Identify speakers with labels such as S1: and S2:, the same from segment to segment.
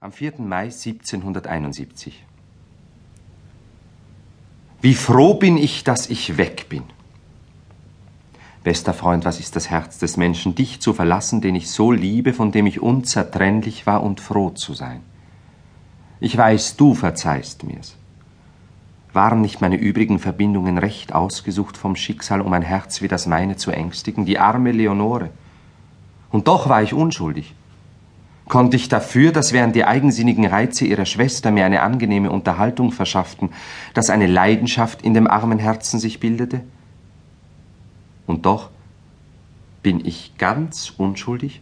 S1: Am 4. Mai 1771. Wie froh bin ich, dass ich weg bin. Bester Freund, was ist das Herz des Menschen, dich zu verlassen, den ich so liebe, von dem ich unzertrennlich war und froh zu sein. Ich weiß, du verzeihst mir's. Waren nicht meine übrigen Verbindungen recht ausgesucht vom Schicksal, um ein Herz wie das meine zu ängstigen, die arme Leonore? Und doch war ich unschuldig. Konnte ich dafür, dass während die eigensinnigen Reize ihrer Schwester mir eine angenehme Unterhaltung verschafften, dass eine Leidenschaft in dem armen Herzen sich bildete? Und doch bin ich ganz unschuldig?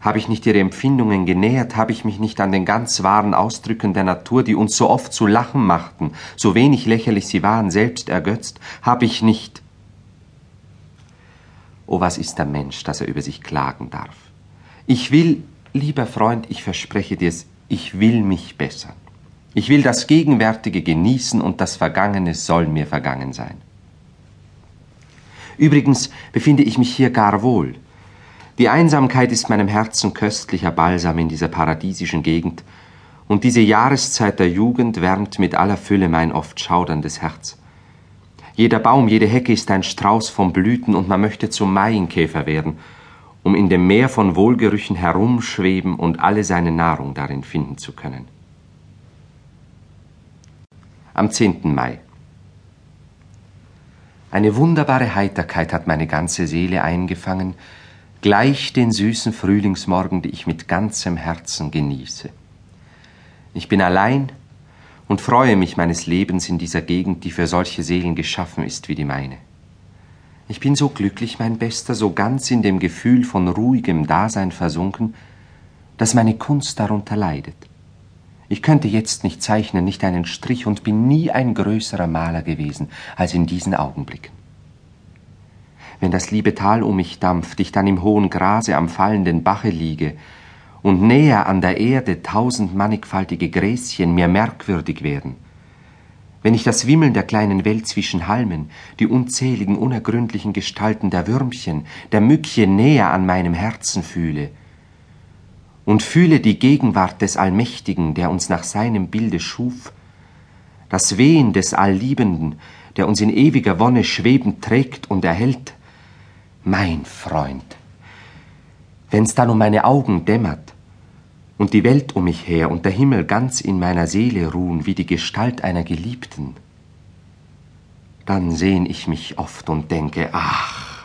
S1: Habe ich nicht ihre Empfindungen genähert? Habe ich mich nicht an den ganz wahren Ausdrücken der Natur, die uns so oft zu lachen machten, so wenig lächerlich sie waren, selbst ergötzt? Habe ich nicht. Oh, was ist der Mensch, dass er über sich klagen darf? Ich will Lieber Freund, ich verspreche dir's, ich will mich bessern. Ich will das Gegenwärtige genießen und das Vergangene soll mir vergangen sein. Übrigens befinde ich mich hier gar wohl. Die Einsamkeit ist meinem Herzen köstlicher Balsam in dieser paradiesischen Gegend, und diese Jahreszeit der Jugend wärmt mit aller Fülle mein oft schauderndes Herz. Jeder Baum, jede Hecke ist ein Strauß von Blüten, und man möchte zum Maienkäfer werden, um in dem Meer von Wohlgerüchen herumschweben und alle seine Nahrung darin finden zu können. Am 10. Mai. Eine wunderbare Heiterkeit hat meine ganze Seele eingefangen, gleich den süßen Frühlingsmorgen, die ich mit ganzem Herzen genieße. Ich bin allein und freue mich meines Lebens in dieser Gegend, die für solche Seelen geschaffen ist wie die meine. Ich bin so glücklich, mein Bester, so ganz in dem Gefühl von ruhigem Dasein versunken, dass meine Kunst darunter leidet. Ich könnte jetzt nicht zeichnen, nicht einen Strich und bin nie ein größerer Maler gewesen als in diesen Augenblicken. Wenn das liebe Tal um mich dampft, ich dann im hohen Grase am fallenden Bache liege und näher an der Erde tausend mannigfaltige Gräschen mir merkwürdig werden, wenn ich das Wimmeln der kleinen Welt zwischen Halmen, die unzähligen unergründlichen Gestalten der Würmchen, der Mückchen näher an meinem Herzen fühle, und fühle die Gegenwart des Allmächtigen, der uns nach seinem Bilde schuf, das Wehen des Allliebenden, der uns in ewiger Wonne schwebend trägt und erhält, mein Freund, wenn's dann um meine Augen dämmert, und die Welt um mich her und der Himmel ganz in meiner Seele ruhen wie die Gestalt einer Geliebten, dann sehn ich mich oft und denke, ach,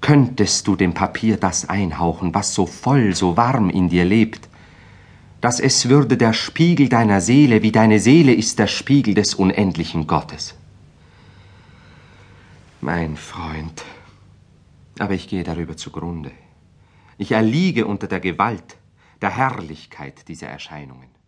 S1: könntest du dem Papier das einhauchen, was so voll, so warm in dir lebt, dass es würde der Spiegel deiner Seele, wie deine Seele ist der Spiegel des unendlichen Gottes. Mein Freund, aber ich gehe darüber zugrunde. Ich erliege unter der Gewalt der Herrlichkeit dieser Erscheinungen.